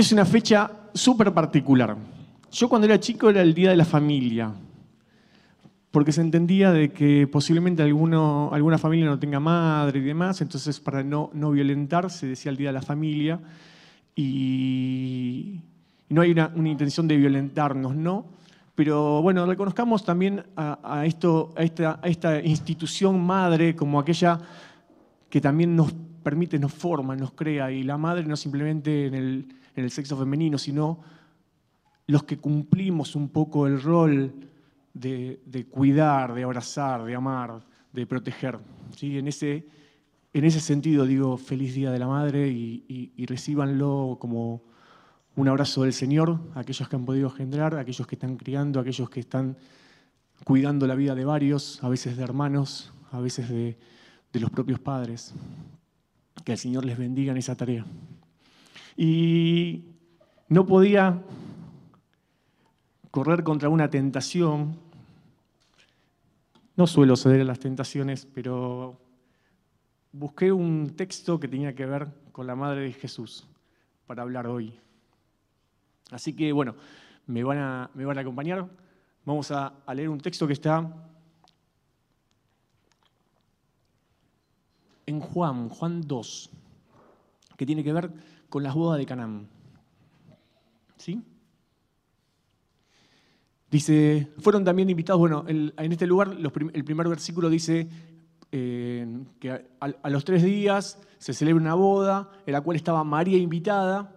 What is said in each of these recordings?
es una fecha súper particular. Yo cuando era chico era el Día de la Familia, porque se entendía de que posiblemente alguna familia no tenga madre y demás, entonces para no, no violentar se decía el Día de la Familia y, no hay una, intención de violentarnos, ¿no? Pero bueno, reconozcamos también a, esto, esta, a esta institución madre como aquella que también nos permite, nos forma, nos crea, y la madre no simplemente en el, en el sexo femenino, sino los que cumplimos un poco el rol de, cuidar, de abrazar, de amar, de proteger. ¿sí? En, ese, en ese sentido digo feliz Día de la Madre y, y, recíbanlo como un abrazo del Señor, aquellos que han podido generar, aquellos que están criando, aquellos que están cuidando la vida de varios, a veces de hermanos, a veces de, de los propios padres. Que el Señor les bendiga en esa tarea. Y no podía correr contra una tentación. No suelo ceder a las tentaciones, pero busqué un texto que tenía que ver con la Madre de Jesús para hablar hoy. Así que, bueno, me van a, me van a acompañar. Vamos a, a leer un texto que está en Juan, Juan 2, que tiene que ver con las bodas de Canaán. ¿Sí? Dice, fueron también invitados, bueno, en este lugar el primer versículo dice eh, que a, los tres días se celebra una boda en la cual estaba María invitada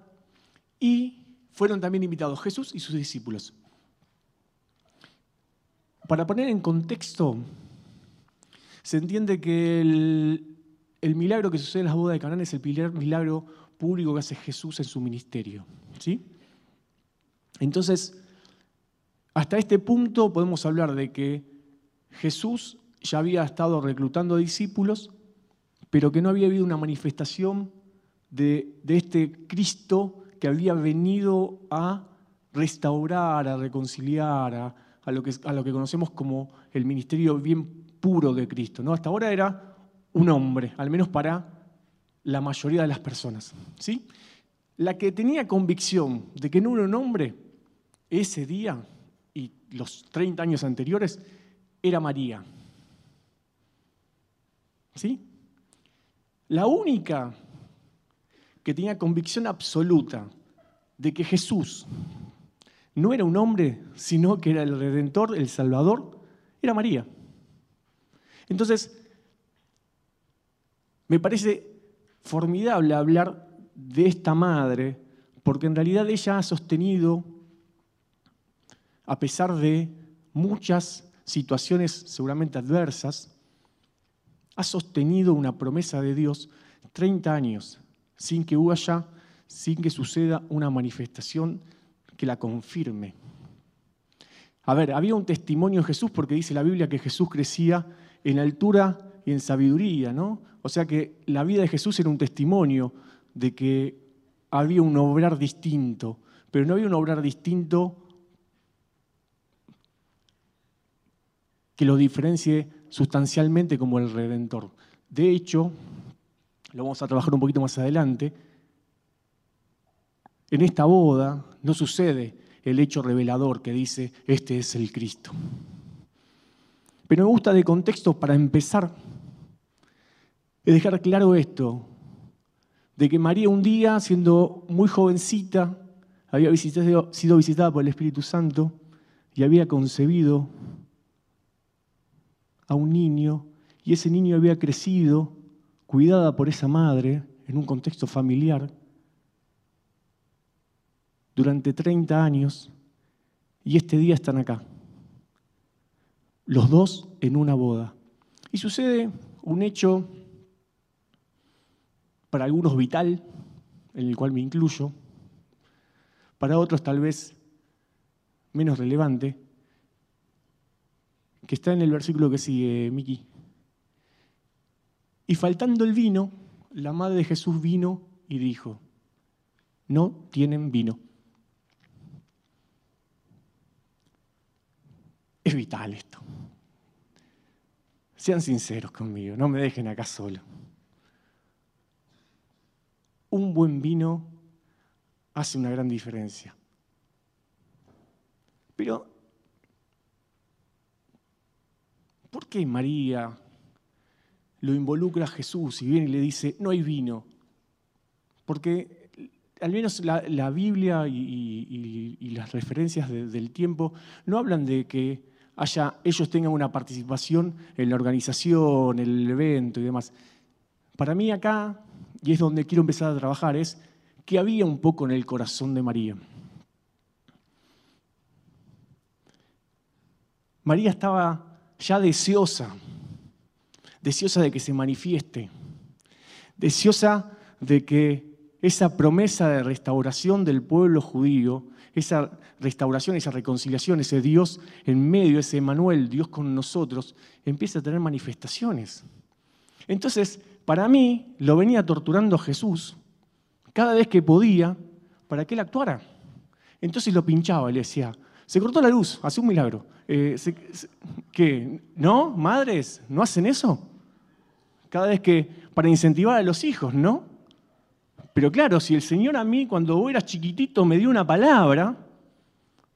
y fueron también invitados Jesús y sus discípulos. Para poner en contexto, se entiende que el, el milagro que sucede en las bodas de Canaán es el milagro público que hace Jesús en su ministerio. ¿sí? Entonces, hasta este punto podemos hablar de que Jesús ya había estado reclutando discípulos, pero que no había habido una manifestación de, este Cristo que había venido a restaurar, a reconciliar, a, lo que, a, lo que, conocemos como el ministerio bien puro de Cristo. ¿no? Hasta ahora era un hombre, al menos para la mayoría de las personas. ¿sí? La que tenía convicción de que no era un hombre, ese día los 30 años anteriores, era María. ¿Sí? La única que tenía convicción absoluta de que Jesús no era un hombre, sino que era el Redentor, el Salvador, era María. Entonces, me parece formidable hablar de esta madre, porque en realidad ella ha sostenido a pesar de muchas situaciones seguramente adversas, ha sostenido una promesa de Dios 30 años sin que haya, sin que suceda una manifestación que la confirme. A ver, había un testimonio en Jesús porque dice la Biblia que Jesús crecía en altura y en sabiduría, ¿no? O sea que la vida de Jesús era un testimonio de que había un obrar distinto, pero no había un obrar distinto que lo diferencie sustancialmente como el Redentor. De hecho, lo vamos a trabajar un poquito más adelante, en esta boda no sucede el hecho revelador que dice, este es el Cristo. Pero me gusta de contexto para empezar, es dejar claro esto, de que María un día, siendo muy jovencita, había sido visitada por el Espíritu Santo y había concebido a un niño y ese niño había crecido cuidada por esa madre en un contexto familiar durante 30 años y este día están acá, los dos en una boda. Y sucede un hecho para algunos vital, en el cual me incluyo, para otros tal vez menos relevante, que está en el versículo que sigue, Miki. Y faltando el vino, la madre de Jesús vino y dijo, no tienen vino. Es vital esto. Sean sinceros conmigo, no me dejen acá solo. Un buen vino hace una gran diferencia. Pero, ¿por qué María lo involucra a Jesús y viene y le dice, no hay vino? Porque al menos la, Biblia y, las referencias del tiempo no hablan de que haya, ellos tengan una participación en la organización, el evento y demás. Para mí acá, y es donde quiero empezar a trabajar, es que había un poco en el corazón de María. María estaba ya deseosa, deseosa de que se manifieste, deseosa de que esa promesa de restauración del pueblo judío, esa restauración, esa reconciliación, ese Dios en medio, ese Emanuel, Dios con nosotros, empieza a tener manifestaciones. Entonces, para mí, lo venía torturando Jesús cada vez que podía para que él actuara. Entonces lo pinchaba y le decía, se cortó la luz, hace un milagro. Eh, ¿Qué? ¿No? ¿Madres? ¿No hacen eso? Cada vez que, para incentivar a los hijos, ¿no? Pero claro, si el Señor a mí cuando eras chiquitito me dio una palabra,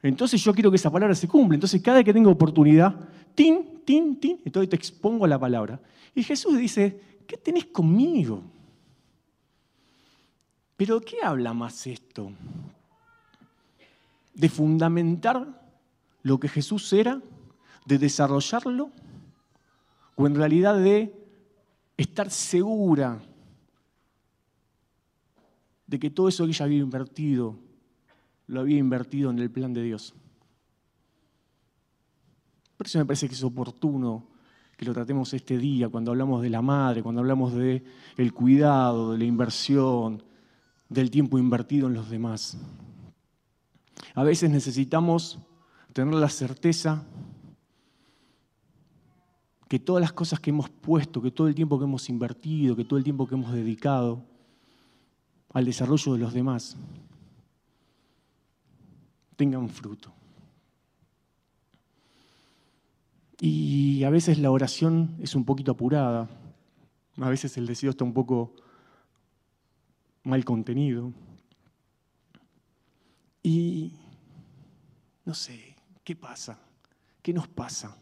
entonces yo quiero que esa palabra se cumpla. Entonces cada vez que tengo oportunidad, tin, tin, tin, entonces te expongo la palabra. Y Jesús dice, ¿qué tenés conmigo? Pero ¿qué habla más esto? ¿De fundamentar lo que Jesús era? ¿De desarrollarlo? ¿O en realidad de estar segura de que todo eso que ella había invertido, lo había invertido en el plan de Dios. Por eso me parece que es oportuno que lo tratemos este día, cuando hablamos de la madre, cuando hablamos del el cuidado, de la inversión, del tiempo invertido en los demás. A veces necesitamos tener la certeza que todas las cosas que hemos puesto, que todo el tiempo que hemos invertido, que todo el tiempo que hemos dedicado, al desarrollo de los demás tengan fruto. Y a veces la oración es un poquito apurada, a veces el deseo está un poco mal contenido. Y no sé, ¿qué pasa? ¿Qué nos pasa?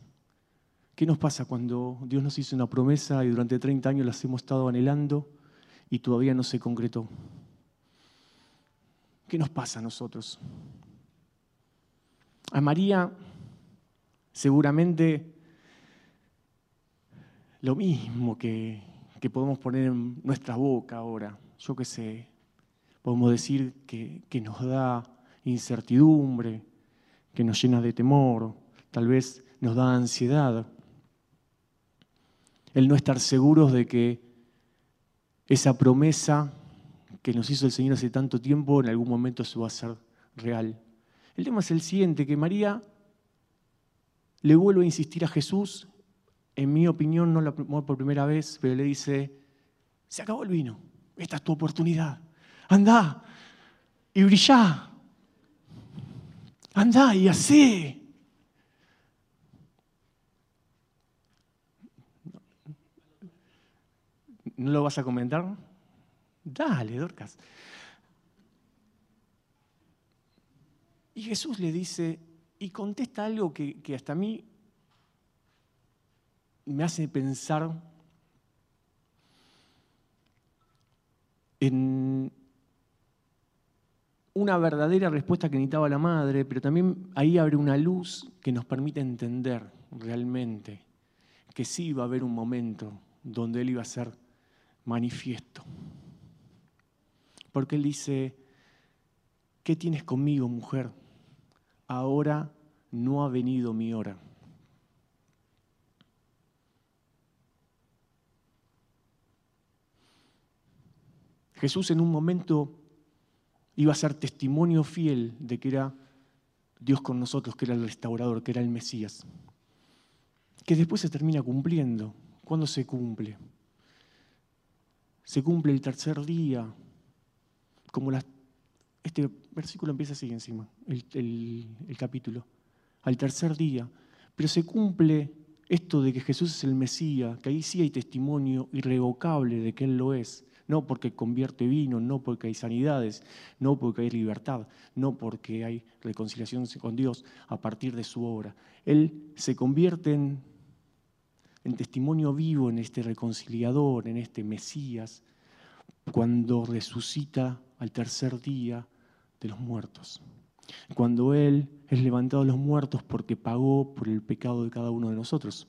¿Qué nos pasa cuando Dios nos hizo una promesa y durante 30 años las hemos estado anhelando y todavía no se concretó. ¿Qué nos pasa a nosotros? A María seguramente lo mismo que, que podemos poner en nuestra boca ahora, yo qué sé, podemos decir que, que nos da incertidumbre, que nos llena de temor, tal vez nos da ansiedad. El no estar seguros de que esa promesa que nos hizo el Señor hace tanto tiempo, en algún momento se va a hacer real. El tema es el siguiente, que María le vuelve a insistir a Jesús, en mi opinión no por primera vez, pero le dice, se acabó el vino, esta es tu oportunidad, anda y brilla, anda y así. ¿No lo vas a comentar? Dale, Dorcas. Y Jesús le dice, y contesta algo que, que hasta a mí me hace pensar en una verdadera respuesta que necesitaba la madre, pero también ahí abre una luz que nos permite entender realmente que sí iba a haber un momento donde él iba a ser manifiesto. Porque él dice, ¿qué tienes conmigo, mujer? Ahora no ha venido mi hora. Jesús en un momento iba a ser testimonio fiel de que era Dios con nosotros, que era el restaurador, que era el Mesías, que después se termina cumpliendo. ¿Cuándo se cumple? se cumple el tercer día, como este versículo empieza así encima, el, capítulo, al tercer día, pero se cumple esto de que Jesús es el Mesías, que ahí sí hay testimonio irrevocable de que Él lo es, no porque convierte vino, no porque hay sanidades, no porque hay libertad, no porque hay reconciliación con Dios a partir de su obra. Él se convierte en testimonio vivo, en este reconciliador, en este Mesías, cuando resucita al tercer día de los muertos. Cuando Él es levantado de los muertos porque pagó por el pecado de cada uno de nosotros.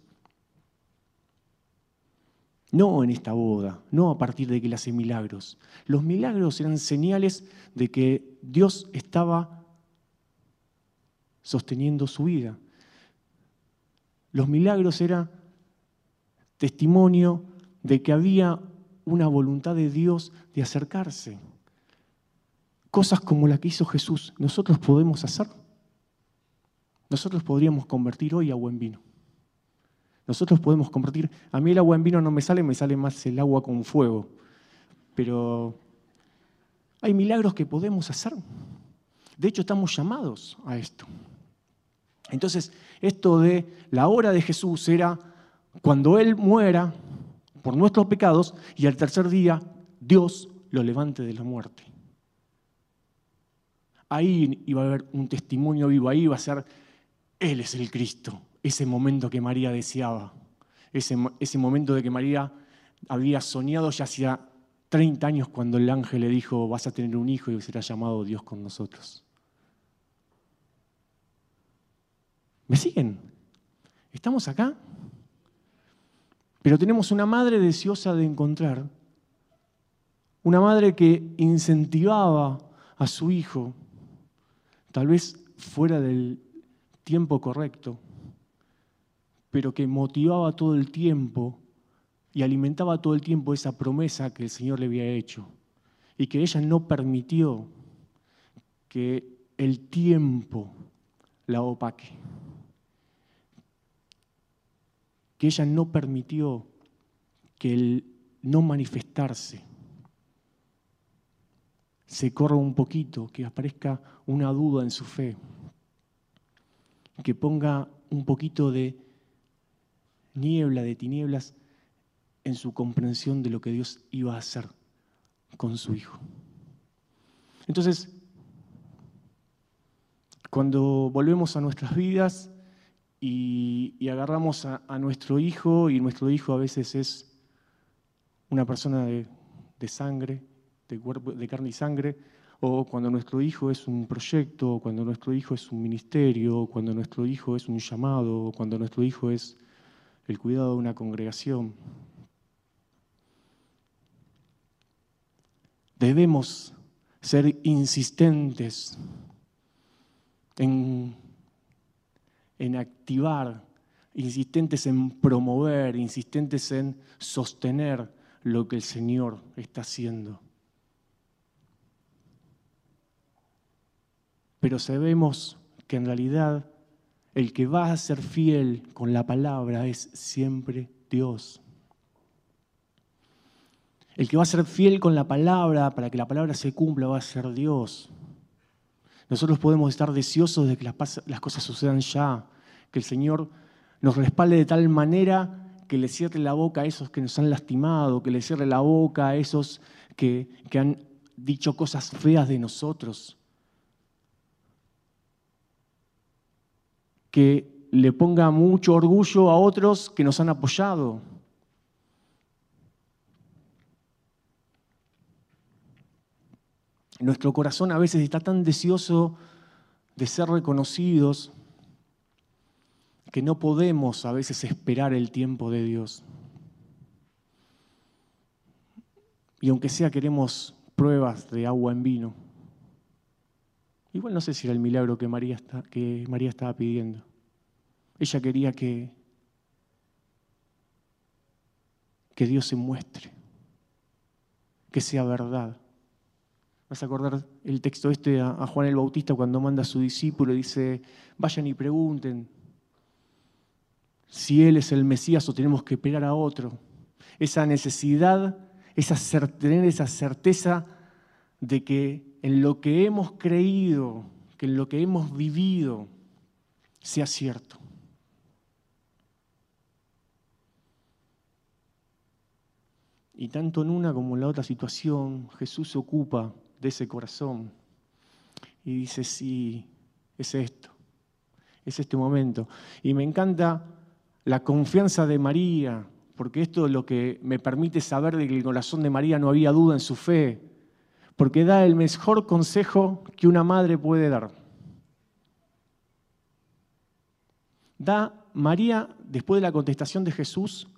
No en esta boda, no a partir de que Él hace milagros. Los milagros eran señales de que Dios estaba sosteniendo su vida. Los milagros eran testimonio de que había una voluntad de Dios de acercarse. Cosas como la que hizo Jesús, nosotros podemos hacer. Nosotros podríamos convertir hoy agua en vino. Nosotros podemos convertir, a mí el agua en vino no me sale, me sale más el agua con fuego. Pero hay milagros que podemos hacer. De hecho, estamos llamados a esto. Entonces, esto de la hora de Jesús era cuando Él muera por nuestros pecados y al tercer día Dios lo levante de la muerte. Ahí iba a haber un testimonio vivo, ahí iba a ser, Él es el Cristo, ese momento que María deseaba, ese, ese momento de que María había soñado ya hacía 30 años cuando el ángel le dijo, vas a tener un hijo y será llamado Dios con nosotros. ¿Me siguen? ¿Estamos acá? Pero tenemos una madre deseosa de encontrar, una madre que incentivaba a su hijo, tal vez fuera del tiempo correcto, pero que motivaba todo el tiempo y alimentaba todo el tiempo esa promesa que el Señor le había hecho y que ella no permitió que el tiempo la opaque. Que ella no permitió que el no manifestarse se corra un poquito, que aparezca una duda en su fe, que ponga un poquito de niebla, de tinieblas en su comprensión de lo que Dios iba a hacer con su hijo. Entonces, cuando volvemos a nuestras vidas, y, agarramos a, nuestro hijo y nuestro hijo a veces es una persona de, sangre, de, cuerpo, de carne y sangre, o cuando nuestro hijo es un proyecto, cuando nuestro hijo es un ministerio, cuando nuestro hijo es un llamado, cuando nuestro hijo es el cuidado de una congregación. Debemos ser insistentes en en activar, insistentes en promover, insistentes en sostener lo que el Señor está haciendo. Pero sabemos que en realidad el que va a ser fiel con la palabra es siempre Dios. El que va a ser fiel con la palabra para que la palabra se cumpla va a ser Dios. Nosotros podemos estar deseosos de que las, cosas sucedan ya, que el Señor nos respalde de tal manera que le cierre la boca a esos que nos han lastimado, que le cierre la boca a esos que, que han dicho cosas feas de nosotros, que le ponga mucho orgullo a otros que nos han apoyado. Nuestro corazón a veces está tan deseoso de ser reconocidos que no podemos a veces esperar el tiempo de Dios. Y aunque sea queremos pruebas de agua en vino, igual no sé si era el milagro que María, que María estaba pidiendo. Ella quería que, que Dios se muestre, que sea verdad. Vas a acordar el texto este a, Juan el Bautista cuando manda a su discípulo y dice, vayan y pregunten si Él es el Mesías o tenemos que esperar a otro. Esa necesidad, esa, tener esa certeza de que en lo que hemos creído, que en lo que hemos vivido, sea cierto. Y tanto en una como en la otra situación, Jesús se ocupa de ese corazón y dice, sí, es esto, es este momento. Y me encanta la confianza de María, porque esto es lo que me permite saber de que el corazón de María no había duda en su fe, porque da el mejor consejo que una madre puede dar. Da María, después de la contestación de Jesús,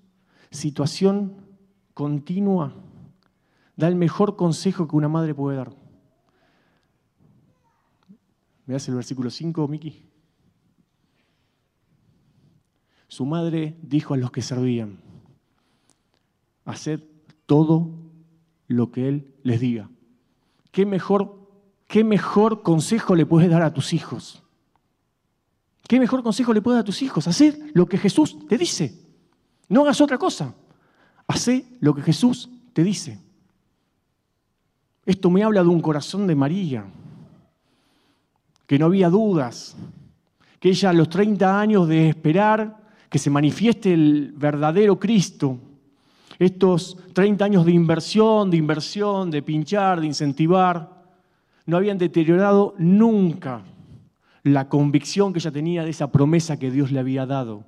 situación continua, da el mejor consejo que una madre puede dar. ¿Me das el versículo 5, Miki? Su madre dijo a los que servían, haced todo lo que Él les diga. ¿Qué mejor, qué mejor consejo le puedes dar a tus hijos? ¿Qué mejor consejo le puedes dar a tus hijos? Haced lo que Jesús te dice. No hagas otra cosa. Haced lo que Jesús te dice. Esto me habla de un corazón de María, que no había dudas, que ella a los 30 años de esperar que se manifieste el verdadero Cristo, estos 30 años de inversión, de inversión, de pinchar, de incentivar, no habían deteriorado nunca la convicción que ella tenía de esa promesa que Dios le había dado,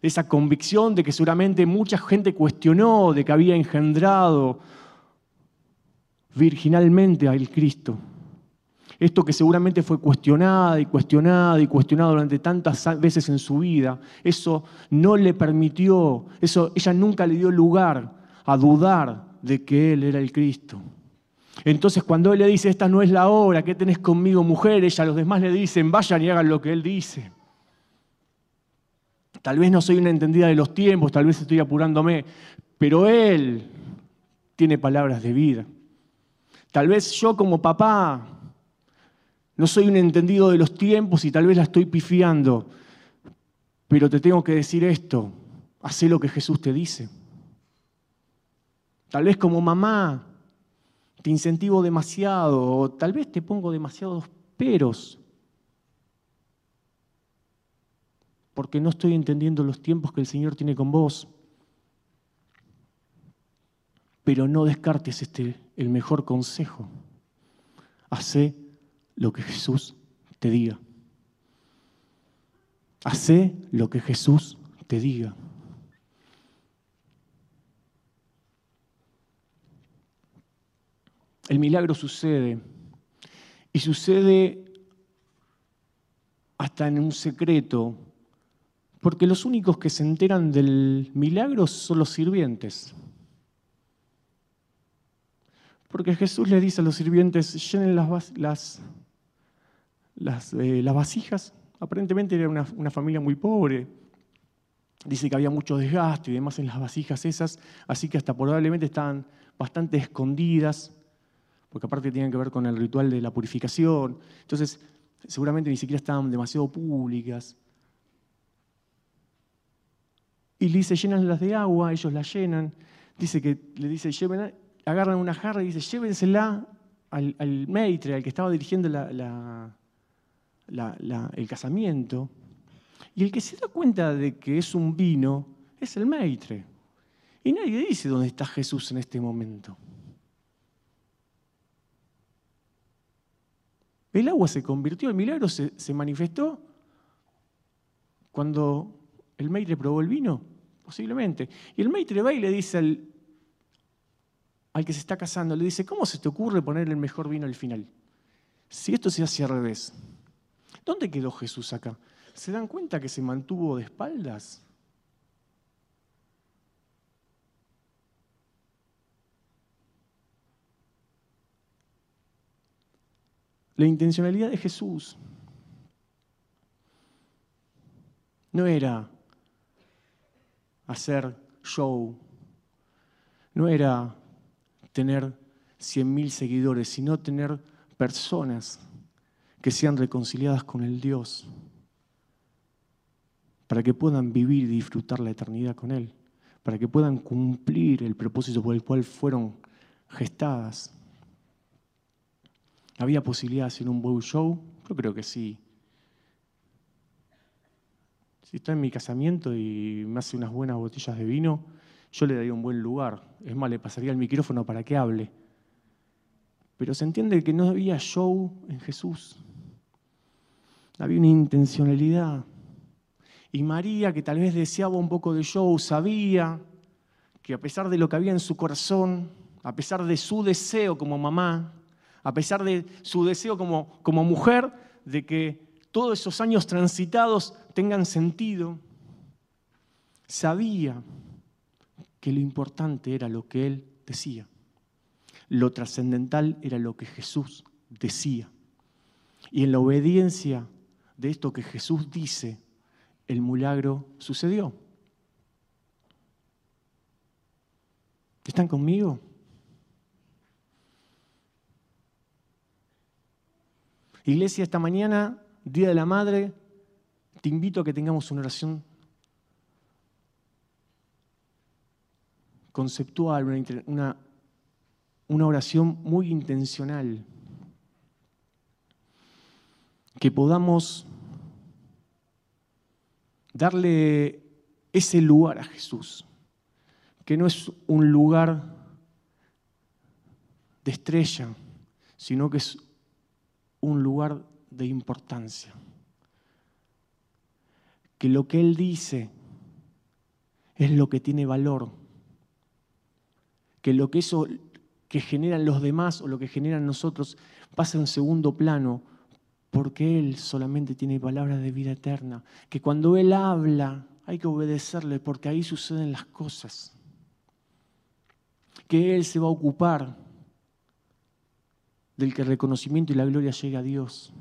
de esa convicción de que seguramente mucha gente cuestionó, de que había engendrado virginalmente al Cristo. Esto que seguramente fue cuestionada y cuestionada y cuestionada durante tantas veces en su vida, eso no le permitió, eso ella nunca le dio lugar a dudar de que él era el Cristo. Entonces cuando él le dice, esta no es la hora, ¿qué tenés conmigo mujer? Ella, los demás le dicen, vayan y hagan lo que él dice. Tal vez no soy una entendida de los tiempos, tal vez estoy apurándome, pero él tiene palabras de vida. Tal vez yo como papá no soy un entendido de los tiempos y tal vez la estoy pifiando, pero te tengo que decir esto, haz lo que Jesús te dice. Tal vez como mamá te incentivo demasiado o tal vez te pongo demasiados peros porque no estoy entendiendo los tiempos que el Señor tiene con vos. Pero no descartes este, el mejor consejo. Hacé lo que Jesús te diga. Hacé lo que Jesús te diga. El milagro sucede y sucede hasta en un secreto, porque los únicos que se enteran del milagro son los sirvientes. Porque Jesús le dice a los sirvientes, llenen las, las, eh, las, vasijas. Aparentemente era una, una familia muy pobre. Dice que había mucho desgaste y demás en las vasijas esas, así que hasta probablemente estaban bastante escondidas, porque aparte tienen que ver con el ritual de la purificación. Entonces, seguramente ni siquiera estaban demasiado públicas. Y le dice, las de agua, ellos las llenan. Dice que le dice, lleven, agarran una jarra y dice, llévensela al, al maitre, al que estaba dirigiendo el casamiento. Y el que se da cuenta de que es un vino es el maitre. Y nadie dice dónde está Jesús en este momento. El agua se convirtió, el milagro se, se manifestó cuando el maitre probó el vino, posiblemente. Y el maitre va y le dice al, al que se está casando, le dice, ¿cómo se te ocurre poner el mejor vino al final? Si esto se hace al revés, ¿dónde quedó Jesús acá? ¿Se dan cuenta que se mantuvo de espaldas? La intencionalidad de Jesús no era hacer show, no era tener 100.000 seguidores, sino tener personas que sean reconciliadas con el Dios, para que puedan vivir y disfrutar la eternidad con Él, para que puedan cumplir el propósito por el cual fueron gestadas. ¿Había posibilidad de hacer un buen show? Yo creo que sí. Si estoy en mi casamiento y me hace unas buenas botellas de vino yo le daría un buen lugar. Es más, le pasaría el micrófono para que hable. Pero se entiende que no había show en Jesús. Había una intencionalidad. Y María, que tal vez deseaba un poco de show, sabía que a pesar de lo que había en su corazón, a pesar de su deseo como mamá, a pesar de su deseo como, como mujer, de que todos esos años transitados tengan sentido, sabía que lo importante era lo que él decía. Lo trascendental era lo que Jesús decía. Y en la obediencia de esto que Jesús dice, el milagro sucedió. ¿Están conmigo? Iglesia, esta mañana, Día de la Madre, te invito a que tengamos una oración conceptual, una, una oración muy intencional. Que podamos darle ese lugar a Jesús, que no es un lugar de estrella, sino que es un lugar de importancia. Que lo que Él dice es lo que tiene valor. Que lo que eso que generan los demás o lo que generan nosotros pasa en segundo plano porque Él solamente tiene palabras de vida eterna. Que cuando Él habla hay que obedecerle porque ahí suceden las cosas. Que Él se va a ocupar del que el reconocimiento y la gloria llegue a Dios.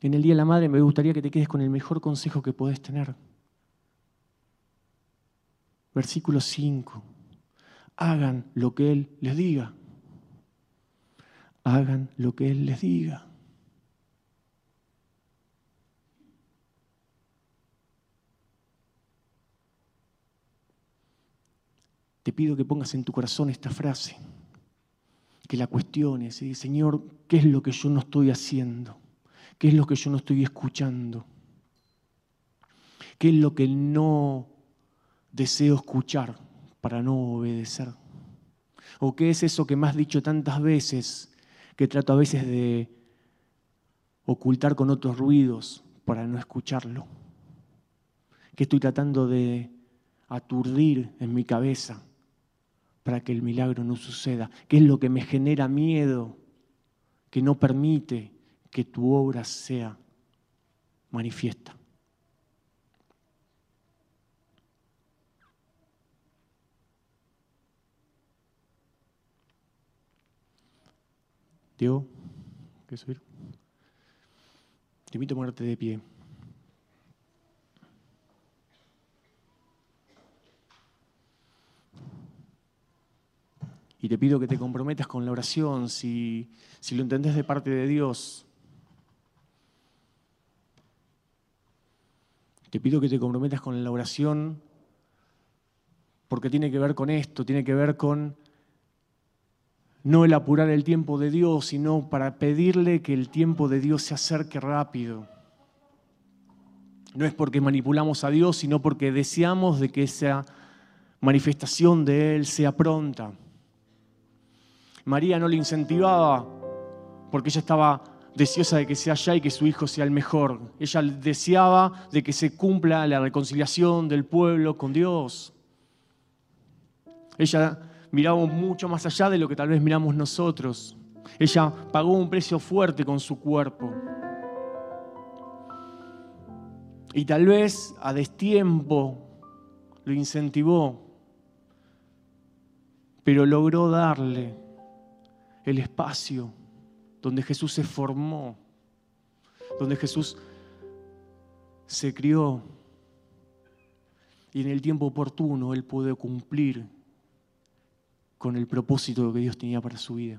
En el Día de la Madre me gustaría que te quedes con el mejor consejo que podés tener. Versículo 5. Hagan lo que Él les diga. Hagan lo que Él les diga. Te pido que pongas en tu corazón esta frase que la cuestiones, ¿sí? Señor, ¿qué es lo que yo no estoy haciendo? ¿Qué es lo que yo no estoy escuchando? ¿Qué es lo que no deseo escuchar para no obedecer? ¿O qué es eso que me has dicho tantas veces, que trato a veces de ocultar con otros ruidos para no escucharlo? ¿Qué estoy tratando de aturdir en mi cabeza para que el milagro no suceda? ¿Qué es lo que me genera miedo, que no permite que tu obra sea manifiesta? Diego, ¿quieres subir? Te invito a ponerte de pie. Y te pido que te comprometas con la oración, si, si lo entendés de parte de Dios. Te pido que te comprometas con la oración porque tiene que ver con esto, tiene que ver con no el apurar el tiempo de Dios, sino para pedirle que el tiempo de Dios se acerque rápido. No es porque manipulamos a Dios, sino porque deseamos de que esa manifestación de Él sea pronta. María no le incentivaba porque ella estaba deseosa de que sea ya y que su hijo sea el mejor. Ella deseaba de que se cumpla la reconciliación del pueblo con Dios. Ella miraba mucho más allá de lo que tal vez miramos nosotros. Ella pagó un precio fuerte con su cuerpo. Y tal vez a destiempo lo incentivó, pero logró darle el espacio donde Jesús se formó, donde Jesús se crió y en el tiempo oportuno Él pudo cumplir con el propósito que Dios tenía para su vida.